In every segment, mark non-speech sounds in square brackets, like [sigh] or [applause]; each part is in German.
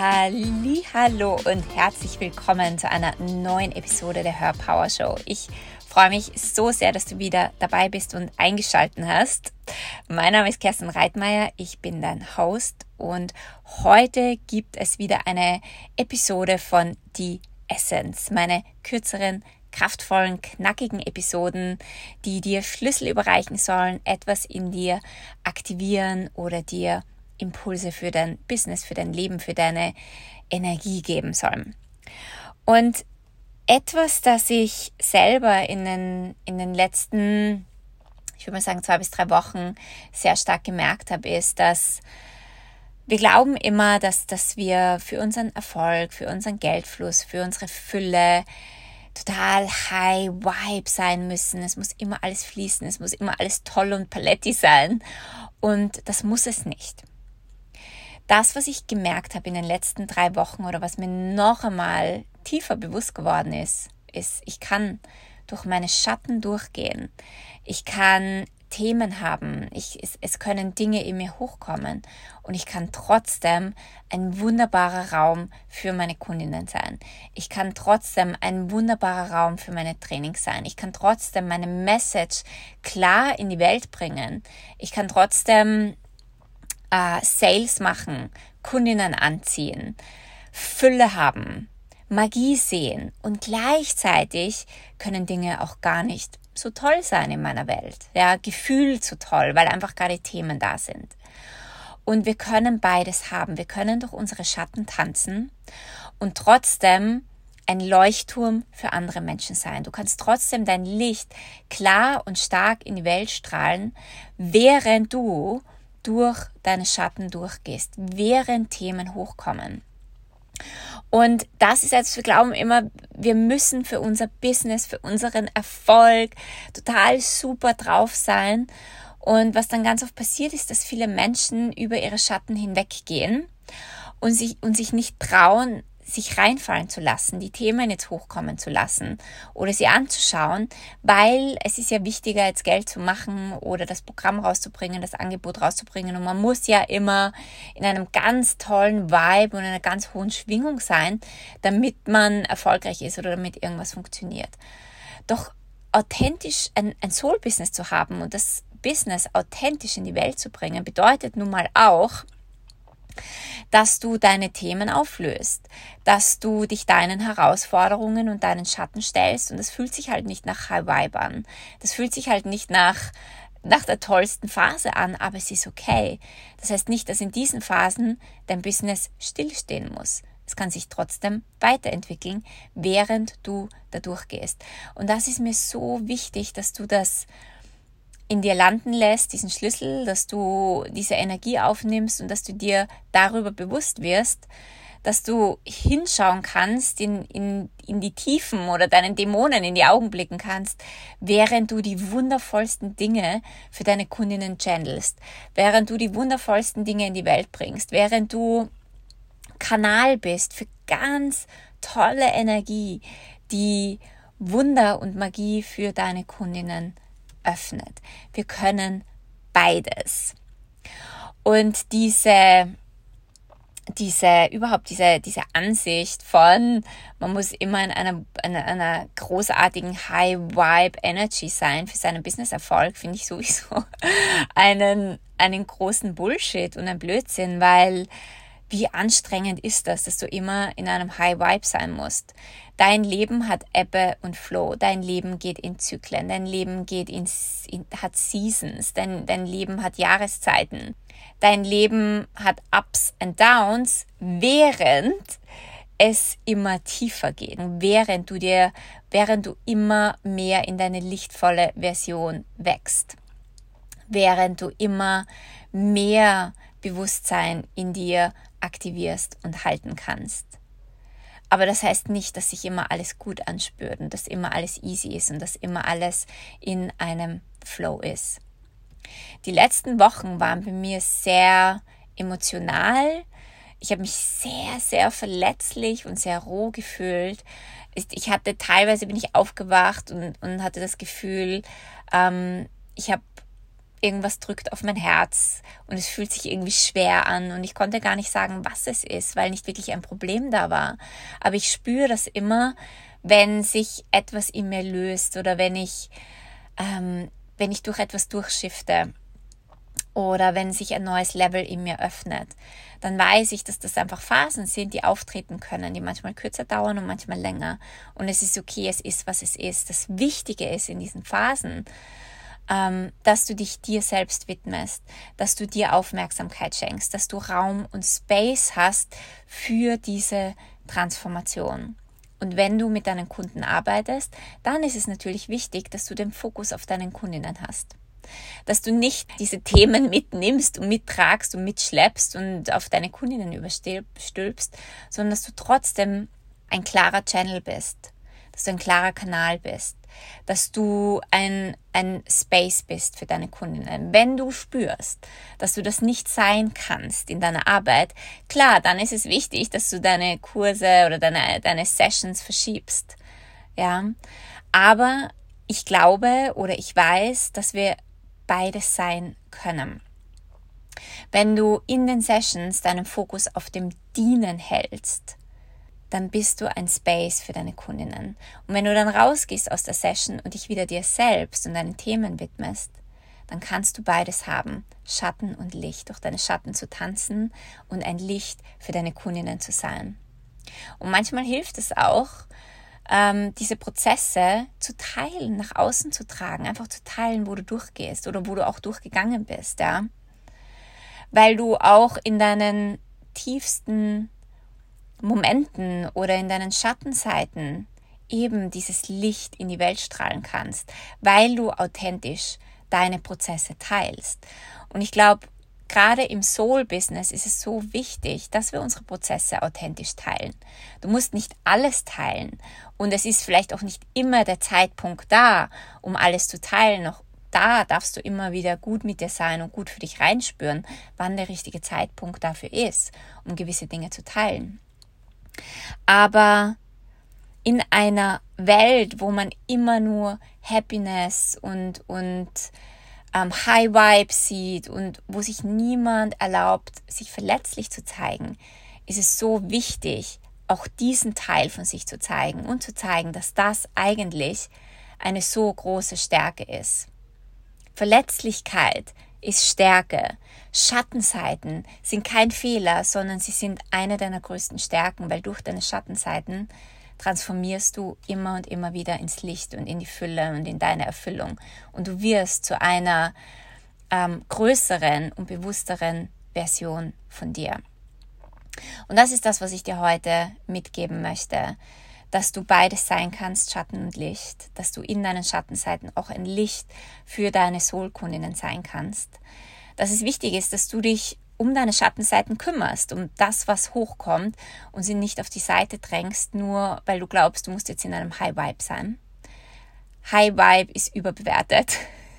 Hallo und herzlich willkommen zu einer neuen Episode der Hör Power Show. Ich freue mich so sehr, dass du wieder dabei bist und eingeschalten hast. Mein Name ist Kerstin Reitmeier, ich bin dein Host und heute gibt es wieder eine Episode von Die Essence, meine kürzeren kraftvollen, knackigen Episoden, die dir Schlüssel überreichen sollen, etwas in dir aktivieren oder dir Impulse für dein Business, für dein Leben, für deine Energie geben sollen. Und etwas, das ich selber in den, in den letzten, ich würde mal sagen, zwei bis drei Wochen sehr stark gemerkt habe, ist, dass wir glauben immer, dass, dass wir für unseren Erfolg, für unseren Geldfluss, für unsere Fülle total high vibe sein müssen. Es muss immer alles fließen, es muss immer alles toll und paletti sein. Und das muss es nicht das, was ich gemerkt habe in den letzten drei Wochen oder was mir noch einmal tiefer bewusst geworden ist, ist, ich kann durch meine Schatten durchgehen. Ich kann Themen haben. Ich, es, es können Dinge in mir hochkommen und ich kann trotzdem ein wunderbarer Raum für meine Kundinnen sein. Ich kann trotzdem ein wunderbarer Raum für meine Trainings sein. Ich kann trotzdem meine Message klar in die Welt bringen. Ich kann trotzdem äh, Sales machen, Kundinnen anziehen, Fülle haben, Magie sehen und gleichzeitig können Dinge auch gar nicht so toll sein in meiner Welt. Ja, gefühlt so toll, weil einfach gerade Themen da sind. Und wir können beides haben. Wir können durch unsere Schatten tanzen und trotzdem ein Leuchtturm für andere Menschen sein. Du kannst trotzdem dein Licht klar und stark in die Welt strahlen, während du durch deine Schatten durchgehst, während Themen hochkommen. Und das ist jetzt, wir glauben immer, wir müssen für unser Business, für unseren Erfolg total super drauf sein. Und was dann ganz oft passiert ist, dass viele Menschen über ihre Schatten hinweggehen und sich, und sich nicht trauen, sich reinfallen zu lassen, die Themen jetzt hochkommen zu lassen oder sie anzuschauen, weil es ist ja wichtiger, jetzt Geld zu machen oder das Programm rauszubringen, das Angebot rauszubringen. Und man muss ja immer in einem ganz tollen Vibe und einer ganz hohen Schwingung sein, damit man erfolgreich ist oder damit irgendwas funktioniert. Doch authentisch ein, ein Soul-Business zu haben und das Business authentisch in die Welt zu bringen, bedeutet nun mal auch, dass du deine Themen auflöst, dass du dich deinen Herausforderungen und deinen Schatten stellst und das fühlt sich halt nicht nach High Vibe an. Das fühlt sich halt nicht nach nach der tollsten Phase an, aber es ist okay. Das heißt nicht, dass in diesen Phasen dein Business stillstehen muss. Es kann sich trotzdem weiterentwickeln, während du da durchgehst. Und das ist mir so wichtig, dass du das in dir landen lässt, diesen Schlüssel, dass du diese Energie aufnimmst und dass du dir darüber bewusst wirst, dass du hinschauen kannst, in, in, in die Tiefen oder deinen Dämonen in die Augen blicken kannst, während du die wundervollsten Dinge für deine Kundinnen channelst, während du die wundervollsten Dinge in die Welt bringst, während du Kanal bist für ganz tolle Energie, die Wunder und Magie für deine Kundinnen öffnet. Wir können beides. Und diese, diese, überhaupt diese, diese Ansicht von, man muss immer in einer, in einer großartigen High Vibe Energy sein für seinen Business-Erfolg, finde ich sowieso [laughs] einen, einen großen Bullshit und ein Blödsinn, weil wie anstrengend ist das, dass du immer in einem High Vibe sein musst. Dein Leben hat Ebbe und Flow. Dein Leben geht in Zyklen. Dein Leben geht in, in, hat Seasons. Dein, dein Leben hat Jahreszeiten. Dein Leben hat Ups and Downs, während es immer tiefer geht. Während du dir, während du immer mehr in deine lichtvolle Version wächst. Während du immer mehr Bewusstsein in dir aktivierst und halten kannst. Aber das heißt nicht, dass sich immer alles gut anspürt und dass immer alles easy ist und dass immer alles in einem Flow ist. Die letzten Wochen waren bei mir sehr emotional. Ich habe mich sehr, sehr verletzlich und sehr roh gefühlt. Ich hatte teilweise bin ich aufgewacht und, und hatte das Gefühl, ähm, ich habe irgendwas drückt auf mein Herz und es fühlt sich irgendwie schwer an und ich konnte gar nicht sagen, was es ist, weil nicht wirklich ein Problem da war. Aber ich spüre das immer, wenn sich etwas in mir löst oder wenn ich, ähm, wenn ich durch etwas durchschifte oder wenn sich ein neues Level in mir öffnet, dann weiß ich, dass das einfach Phasen sind, die auftreten können, die manchmal kürzer dauern und manchmal länger. Und es ist okay, es ist, was es ist. Das Wichtige ist in diesen Phasen, ähm, dass du dich dir selbst widmest, dass du dir Aufmerksamkeit schenkst, dass du Raum und Space hast für diese Transformation. Und wenn du mit deinen Kunden arbeitest, dann ist es natürlich wichtig, dass du den Fokus auf deinen Kundinnen hast. Dass du nicht diese Themen [laughs] mitnimmst und mittragst und mitschleppst und auf deine Kundinnen überstülpst, sondern dass du trotzdem ein klarer Channel bist, dass du ein klarer Kanal bist, dass du ein, ein Space bist für deine Kundinnen. Wenn du spürst, dass du das nicht sein kannst in deiner Arbeit, klar, dann ist es wichtig, dass du deine Kurse oder deine, deine Sessions verschiebst. Ja, aber ich glaube oder ich weiß, dass wir beides sein können. Wenn du in den Sessions deinen Fokus auf dem Dienen hältst, dann bist du ein Space für deine Kundinnen. Und wenn du dann rausgehst aus der Session und dich wieder dir selbst und deinen Themen widmest, dann kannst du beides haben, Schatten und Licht, durch deine Schatten zu tanzen und ein Licht für deine Kundinnen zu sein. Und manchmal hilft es auch, ähm, diese Prozesse zu teilen, nach außen zu tragen, einfach zu teilen, wo du durchgehst oder wo du auch durchgegangen bist, ja. Weil du auch in deinen tiefsten Momenten oder in deinen Schattenseiten eben dieses Licht in die Welt strahlen kannst, weil du authentisch deine Prozesse teilst. Und ich glaube, gerade im Soul-Business ist es so wichtig, dass wir unsere Prozesse authentisch teilen. Du musst nicht alles teilen und es ist vielleicht auch nicht immer der Zeitpunkt da, um alles zu teilen. Auch da darfst du immer wieder gut mit dir sein und gut für dich reinspüren, wann der richtige Zeitpunkt dafür ist, um gewisse Dinge zu teilen. Aber in einer Welt, wo man immer nur Happiness und, und ähm, High Vibe sieht und wo sich niemand erlaubt, sich verletzlich zu zeigen, ist es so wichtig, auch diesen Teil von sich zu zeigen und zu zeigen, dass das eigentlich eine so große Stärke ist. Verletzlichkeit ist Stärke. Schattenseiten sind kein Fehler, sondern sie sind eine deiner größten Stärken, weil durch deine Schattenseiten transformierst du immer und immer wieder ins Licht und in die Fülle und in deine Erfüllung. Und du wirst zu einer ähm, größeren und bewussteren Version von dir. Und das ist das, was ich dir heute mitgeben möchte dass du beides sein kannst, Schatten und Licht, dass du in deinen Schattenseiten auch ein Licht für deine Soulkundinnen sein kannst. Dass es wichtig ist, dass du dich um deine Schattenseiten kümmerst, um das, was hochkommt und sie nicht auf die Seite drängst, nur weil du glaubst, du musst jetzt in einem High Vibe sein. High Vibe ist überbewertet.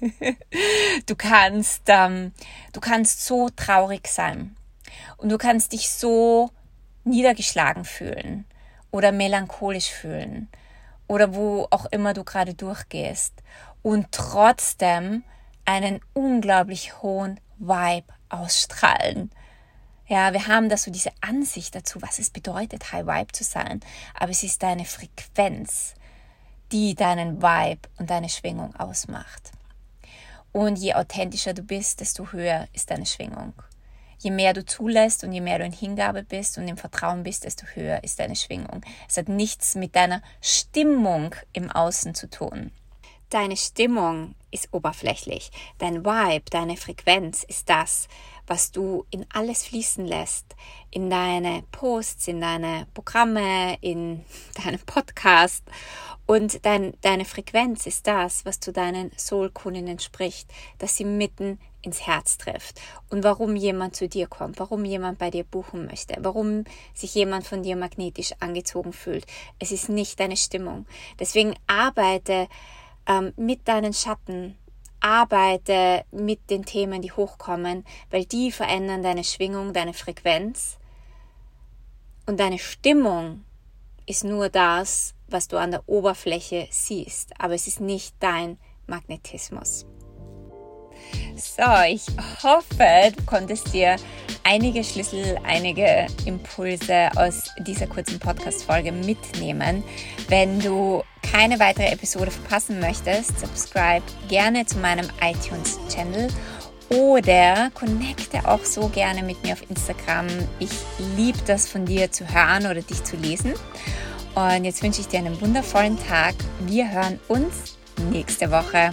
[laughs] du kannst, ähm, du kannst so traurig sein und du kannst dich so niedergeschlagen fühlen oder melancholisch fühlen oder wo auch immer du gerade durchgehst und trotzdem einen unglaublich hohen Vibe ausstrahlen. Ja, wir haben da so diese Ansicht dazu, was es bedeutet, High Vibe zu sein, aber es ist deine Frequenz, die deinen Vibe und deine Schwingung ausmacht. Und je authentischer du bist, desto höher ist deine Schwingung. Je mehr du zulässt und je mehr du in Hingabe bist und im Vertrauen bist, desto höher ist deine Schwingung. Es hat nichts mit deiner Stimmung im Außen zu tun. Deine Stimmung ist oberflächlich. Dein Vibe, deine Frequenz ist das, was du in alles fließen lässt. In deine Posts, in deine Programme, in [laughs] deinen Podcast. Und dein, deine Frequenz ist das, was zu deinen Soul-Kundinnen spricht, dass sie mitten ins Herz trifft und warum jemand zu dir kommt, warum jemand bei dir buchen möchte, warum sich jemand von dir magnetisch angezogen fühlt. Es ist nicht deine Stimmung. Deswegen arbeite ähm, mit deinen Schatten, arbeite mit den Themen, die hochkommen, weil die verändern deine Schwingung, deine Frequenz. Und deine Stimmung ist nur das, was du an der Oberfläche siehst, aber es ist nicht dein Magnetismus. So, ich hoffe, du konntest dir einige Schlüssel, einige Impulse aus dieser kurzen Podcast-Folge mitnehmen. Wenn du keine weitere Episode verpassen möchtest, subscribe gerne zu meinem iTunes-Channel oder connecte auch so gerne mit mir auf Instagram. Ich liebe das von dir zu hören oder dich zu lesen. Und jetzt wünsche ich dir einen wundervollen Tag. Wir hören uns nächste Woche.